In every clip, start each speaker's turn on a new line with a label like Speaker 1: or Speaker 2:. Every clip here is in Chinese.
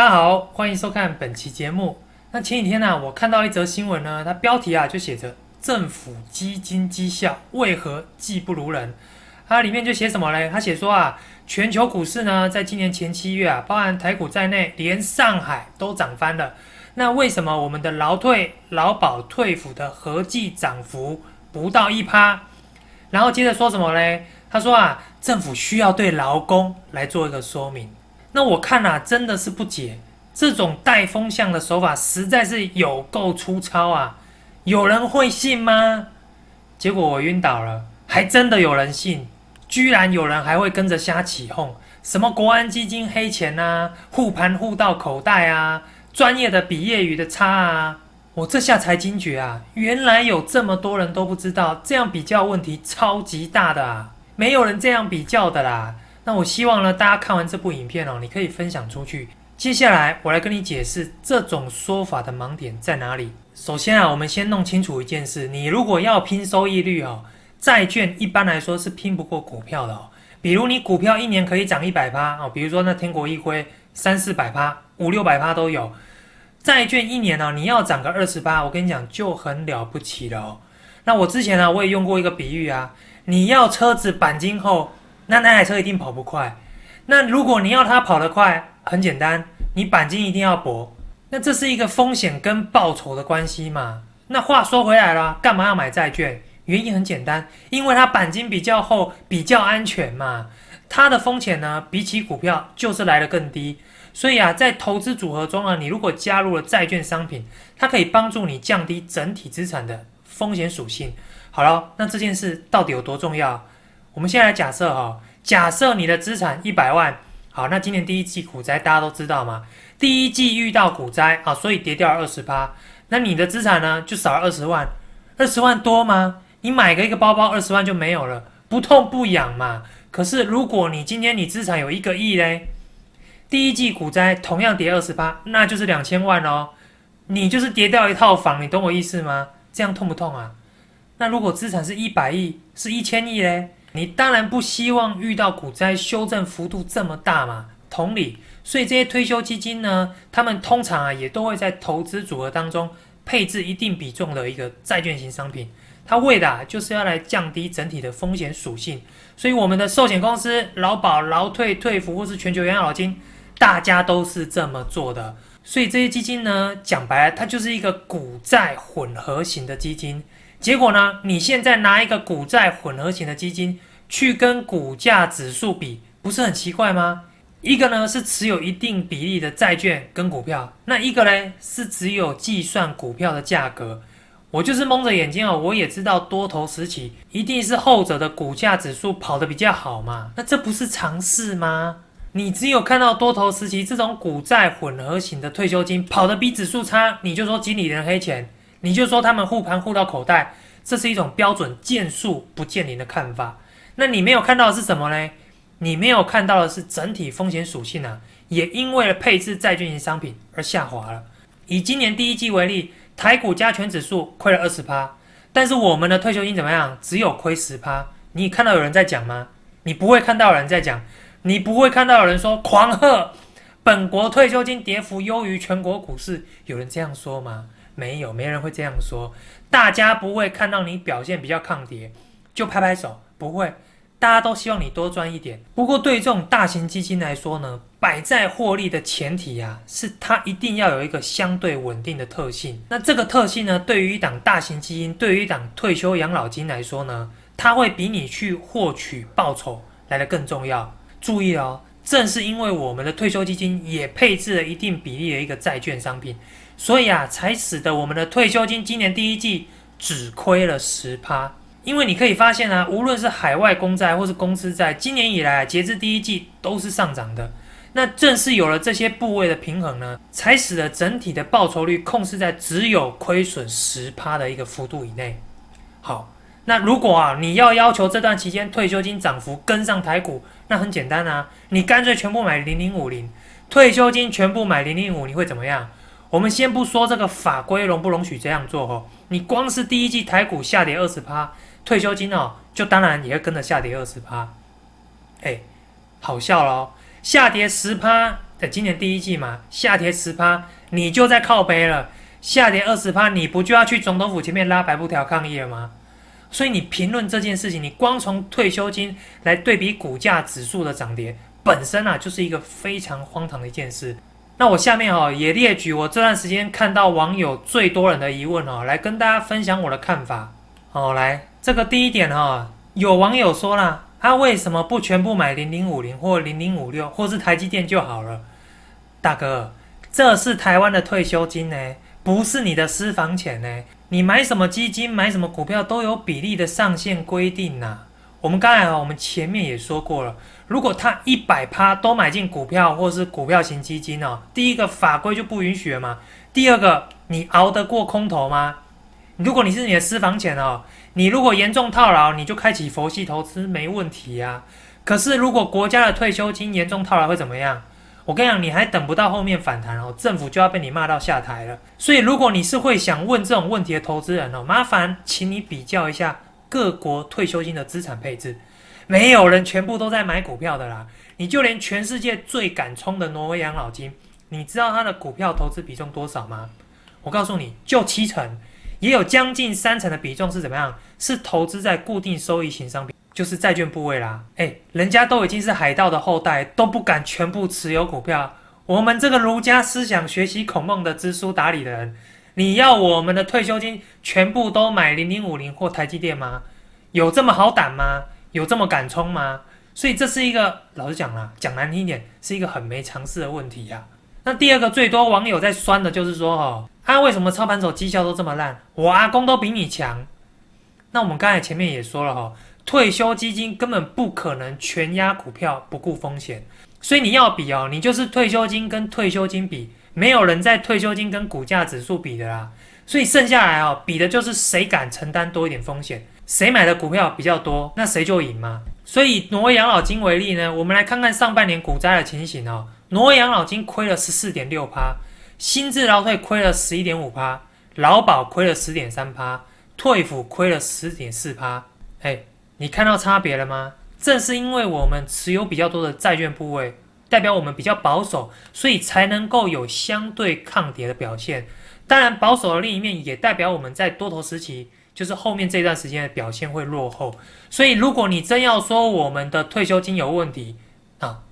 Speaker 1: 大家好，欢迎收看本期节目。那前几天呢，我看到一则新闻呢，它标题啊就写着“政府基金绩效为何技不如人”。它里面就写什么嘞？它写说啊，全球股市呢，在今年前七月啊，包含台股在内，连上海都涨翻了。那为什么我们的劳退、劳保、退抚的合计涨幅不到一趴？然后接着说什么嘞？他说啊，政府需要对劳工来做一个说明。那我看啊，真的是不解，这种带风向的手法实在是有够粗糙啊！有人会信吗？结果我晕倒了，还真的有人信，居然有人还会跟着瞎起哄，什么国安基金黑钱啊，护盘护到口袋啊，专业的比业余的差啊！我这下才惊觉啊，原来有这么多人都不知道，这样比较问题超级大的啊！没有人这样比较的啦。那我希望呢，大家看完这部影片哦，你可以分享出去。接下来我来跟你解释这种说法的盲点在哪里。首先啊，我们先弄清楚一件事：你如果要拼收益率哦，债券一般来说是拼不过股票的哦。比如你股票一年可以涨一百趴哦，比如说那天国一辉三四百趴、五六百趴都有。债券一年呢，你要涨个二十八，我跟你讲就很了不起了哦。那我之前呢，我也用过一个比喻啊，你要车子钣金后。那那台车一定跑不快。那如果你要它跑得快，很简单，你钣金一定要薄。那这是一个风险跟报酬的关系嘛？那话说回来了，干嘛要买债券？原因很简单，因为它钣金比较厚，比较安全嘛。它的风险呢，比起股票就是来的更低。所以啊，在投资组合中呢，你如果加入了债券商品，它可以帮助你降低整体资产的风险属性。好了，那这件事到底有多重要？我们先来假设哈，假设你的资产一百万，好，那今年第一季股灾大家都知道嘛，第一季遇到股灾啊，所以跌掉了二十八，那你的资产呢就少了二十万，二十万多吗？你买个一个包包二十万就没有了，不痛不痒嘛。可是如果你今天你资产有一个亿嘞，第一季股灾同样跌二十八，那就是两千万哦，你就是跌掉一套房，你懂我意思吗？这样痛不痛啊？那如果资产是一百亿，是一千亿嘞？你当然不希望遇到股灾修正幅度这么大嘛？同理，所以这些退休基金呢，他们通常啊也都会在投资组合当中配置一定比重的一个债券型商品，它为的啊就是要来降低整体的风险属性。所以我们的寿险公司、劳保、劳退、退服或是全球养老金，大家都是这么做的。所以这些基金呢，讲白了，它就是一个股债混合型的基金。结果呢？你现在拿一个股债混合型的基金去跟股价指数比，不是很奇怪吗？一个呢是持有一定比例的债券跟股票，那一个呢是只有计算股票的价格。我就是蒙着眼睛哦，我也知道多头时期一定是后者的股价指数跑得比较好嘛。那这不是常事吗？你只有看到多头时期这种股债混合型的退休金跑得比指数差，你就说经理人黑钱。你就说他们护盘护到口袋，这是一种标准见树不见林的看法。那你没有看到的是什么呢？你没有看到的是整体风险属性啊，也因为了配置债券型商品而下滑了。以今年第一季为例，台股加权指数亏了二十趴，但是我们的退休金怎么样？只有亏十趴。你看到有人在讲吗？你不会看到有人在讲，你不会看到有人说狂贺本国退休金跌幅优于全国股市，有人这样说吗？没有，没人会这样说。大家不会看到你表现比较抗跌就拍拍手，不会。大家都希望你多赚一点。不过对这种大型基金来说呢，摆在获利的前提呀，是它一定要有一个相对稳定的特性。那这个特性呢，对于一档大型基金，对于一档退休养老金来说呢，它会比你去获取报酬来的更重要。注意哦，正是因为我们的退休基金也配置了一定比例的一个债券商品。所以啊，才使得我们的退休金今年第一季只亏了十趴。因为你可以发现啊，无论是海外公债或是公司债，今年以来截至第一季都是上涨的。那正是有了这些部位的平衡呢，才使得整体的报酬率控制在只有亏损十趴的一个幅度以内。好，那如果啊你要要求这段期间退休金涨幅跟上台股，那很简单啊，你干脆全部买零零五零，退休金全部买零零五，你会怎么样？我们先不说这个法规容不容许这样做哦，你光是第一季台股下跌二十趴，退休金哦，就当然也会跟着下跌二十趴。哎，好笑咯，下跌十趴，在今年第一季嘛，下跌十趴，你就在靠背了。下跌二十趴，你不就要去总统府前面拉白布条抗议了吗？所以你评论这件事情，你光从退休金来对比股价指数的涨跌，本身啊就是一个非常荒唐的一件事。那我下面哦也列举我这段时间看到网友最多人的疑问哦，来跟大家分享我的看法哦。来，这个第一点哈，有网友说了，他为什么不全部买零零五零或零零五六，或是台积电就好了？大哥，这是台湾的退休金呢，不是你的私房钱呢。你买什么基金、买什么股票都有比例的上限规定呐。我们刚才啊，我们前面也说过了，如果他一百趴都买进股票或是股票型基金哦，第一个法规就不允许了嘛。第二个，你熬得过空头吗？如果你是你的私房钱哦，你如果严重套牢，你就开启佛系投资没问题呀。可是如果国家的退休金严重套牢会怎么样？我跟你讲，你还等不到后面反弹哦，政府就要被你骂到下台了。所以，如果你是会想问这种问题的投资人哦，麻烦请你比较一下各国退休金的资产配置。没有人全部都在买股票的啦，你就连全世界最敢冲的挪威养老金，你知道它的股票投资比重多少吗？我告诉你就七成，也有将近三成的比重是怎么样？是投资在固定收益型商品。就是债券部位啦，哎，人家都已经是海盗的后代，都不敢全部持有股票。我们这个儒家思想、学习孔孟的知书达理的人，你要我们的退休金全部都买零零五零或台积电吗？有这么好胆吗？有这么敢冲吗？所以这是一个，老实讲啦，讲难听一点，是一个很没常识的问题呀。那第二个最多网友在酸的就是说，哦，他为什么操盘手绩效都这么烂？我阿公都比你强。那我们刚才前面也说了，哈。退休基金根本不可能全压股票不顾风险，所以你要比哦，你就是退休金跟退休金比，没有人在退休金跟股价指数比的啦。所以剩下来哦，比的就是谁敢承担多一点风险，谁买的股票比较多，那谁就赢嘛。所以挪威养老金为例呢，我们来看看上半年股灾的情形哦。挪威养老金亏了十四点六趴，新智劳退亏了十一点五趴，劳保亏了十点三趴，退抚亏了十点四趴，哎。你看到差别了吗？正是因为我们持有比较多的债券部位，代表我们比较保守，所以才能够有相对抗跌的表现。当然，保守的另一面也代表我们在多头时期，就是后面这段时间的表现会落后。所以，如果你真要说我们的退休金有问题啊，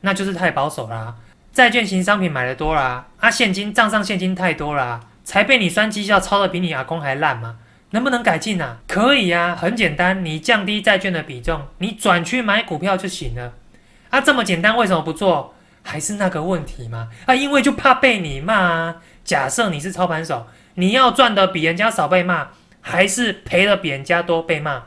Speaker 1: 那就是太保守啦。债券型商品买的多啦，啊，现金账上现金太多啦，才被你算绩效抄的比你阿公还烂吗？能不能改进啊？可以呀，很简单，你降低债券的比重，你转去买股票就行了。啊，这么简单，为什么不做？还是那个问题吗？啊，因为就怕被你骂啊。假设你是操盘手，你要赚的比人家少被骂，还是赔的比人家多被骂？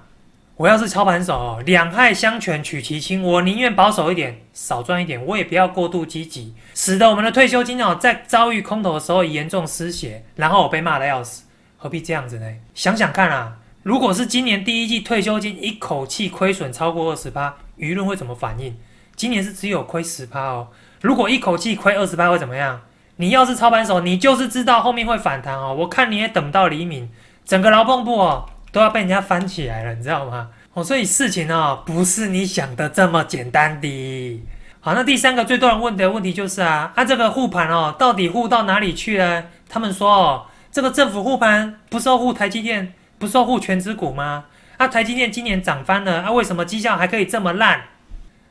Speaker 1: 我要是操盘手，两害相权取其轻，我宁愿保守一点，少赚一点，我也不要过度积极，使得我们的退休金哦，在遭遇空头的时候严重失血，然后我被骂的要死。何必这样子呢？想想看啊，如果是今年第一季退休金一口气亏损超过二十八，舆论会怎么反应？今年是只有亏十趴哦，如果一口气亏二十八会怎么样？你要是操盘手，你就是知道后面会反弹哦。我看你也等不到黎明，整个劳动部哦都要被人家翻起来了，你知道吗？哦，所以事情哦不是你想的这么简单的。好，那第三个最多人问的问题就是啊，啊这个护盘哦到底护到哪里去了？他们说哦。这个政府护盘不是护台积电，不是护全指股吗？啊，台积电今年涨翻了，啊，为什么绩效还可以这么烂？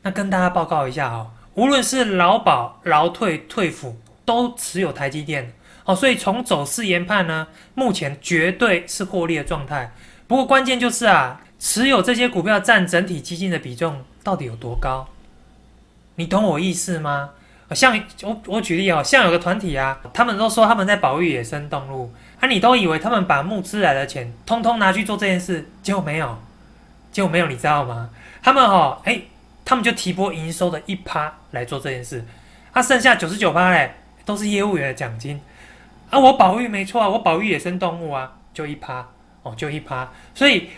Speaker 1: 那跟大家报告一下哈，无论是劳保、劳退、退辅，都持有台积电，哦，所以从走势研判呢，目前绝对是获利的状态。不过关键就是啊，持有这些股票占整体基金的比重到底有多高？你懂我意思吗？像我我举例哦，像有个团体啊，他们都说他们在保育野生动物，啊，你都以为他们把募资来的钱通通拿去做这件事，结果没有，结果没有，你知道吗？他们哦，哎，他们就提拨营收的一趴来做这件事，啊，剩下九十九趴嘞，都是业务员的奖金，啊，我保育没错啊，我保育野生动物啊，就一趴，哦，就一趴，所以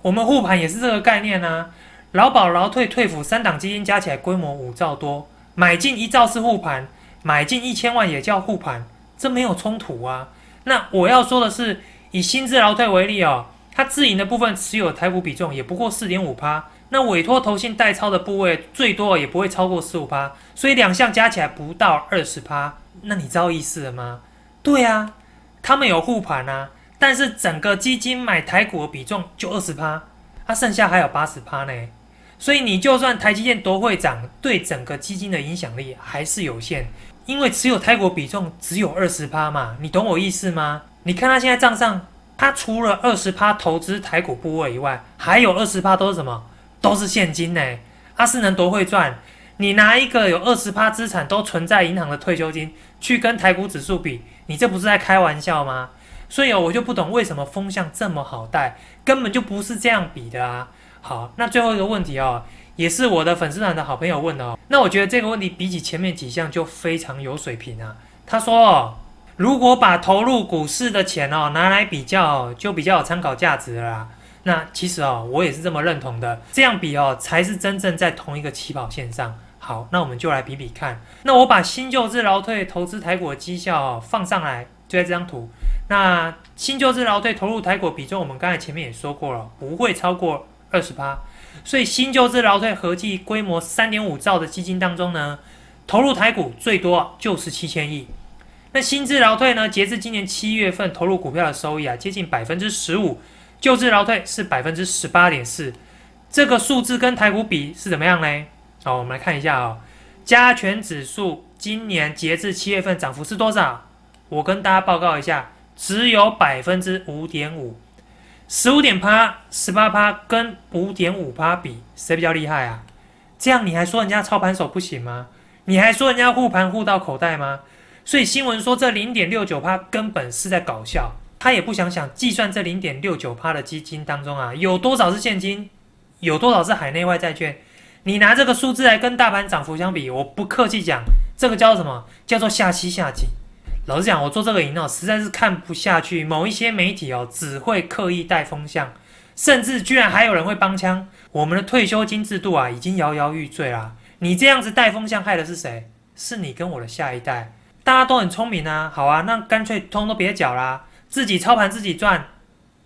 Speaker 1: 我们护盘也是这个概念啊，劳保、劳退、退抚三档基金加起来规模五兆多。买进一兆是护盘，买进一千万也叫护盘，这没有冲突啊。那我要说的是，以新智劳退为例哦，它自营的部分持有台股比重也不过四点五趴，那委托投信代操的部位最多也不会超过十五趴，所以两项加起来不到二十趴。那你知道意思了吗？对啊，他们有护盘啊，但是整个基金买台股的比重就二十趴，它剩下还有八十趴呢。所以你就算台积电多会涨，对整个基金的影响力还是有限，因为持有台股比重只有二十趴嘛。你懂我意思吗？你看他现在账上，他除了二十趴投资台股部位以外，还有二十趴都是什么？都是现金呢。阿斯能多会赚？你拿一个有二十趴资产都存在银行的退休金去跟台股指数比，你这不是在开玩笑吗？所以哦，我就不懂为什么风向这么好带，根本就不是这样比的啊。好，那最后一个问题哦，也是我的粉丝团的好朋友问的哦。那我觉得这个问题比起前面几项就非常有水平啊。他说，哦如果把投入股市的钱哦拿来比较，就比较有参考价值了。那其实哦，我也是这么认同的。这样比哦，才是真正在同一个起跑线上。好，那我们就来比比看。那我把新旧制劳退投资台股的绩效放上来，就在这张图。那新旧制劳退投入台股比重，我们刚才前面也说过了，不会超过。二十八，所以新旧资劳退合计规模三点五兆的基金当中呢，投入台股最多就是七千亿。那新资劳退呢，截至今年七月份投入股票的收益啊，接近百分之十五，旧资劳退是百分之十八点四。这个数字跟台股比是怎么样呢？好，我们来看一下啊，加权指数今年截至七月份涨幅是多少？我跟大家报告一下，只有百分之五点五。十五点趴、十八趴跟五点五趴比，谁比较厉害啊？这样你还说人家操盘手不行吗？你还说人家护盘护到口袋吗？所以新闻说这零点六九趴根本是在搞笑，他也不想想计算这零点六九趴的基金当中啊，有多少是现金，有多少是海内外债券？你拿这个数字来跟大盘涨幅相比，我不客气讲，这个叫什么？叫做下期下井。老实讲，我做这个营哦，实在是看不下去。某一些媒体哦，只会刻意带风向，甚至居然还有人会帮腔。我们的退休金制度啊，已经摇摇欲坠啦。你这样子带风向，害的是谁？是你跟我的下一代。大家都很聪明啊，好啊，那干脆通都别缴啦，自己操盘自己赚，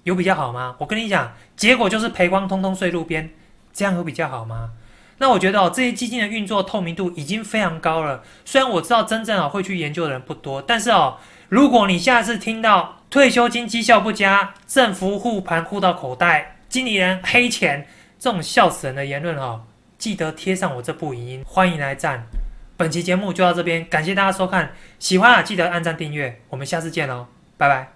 Speaker 1: 有比较好吗？我跟你讲，结果就是赔光，通通睡路边，这样有比较好吗？那我觉得哦，这些基金的运作透明度已经非常高了。虽然我知道真正啊会去研究的人不多，但是哦，如果你下次听到退休金绩效不佳、政府护盘护到口袋、经理人黑钱这种笑死人的言论哦，记得贴上我这部影音，欢迎来赞。本期节目就到这边，感谢大家收看，喜欢啊记得按赞订阅，我们下次见喽，拜拜。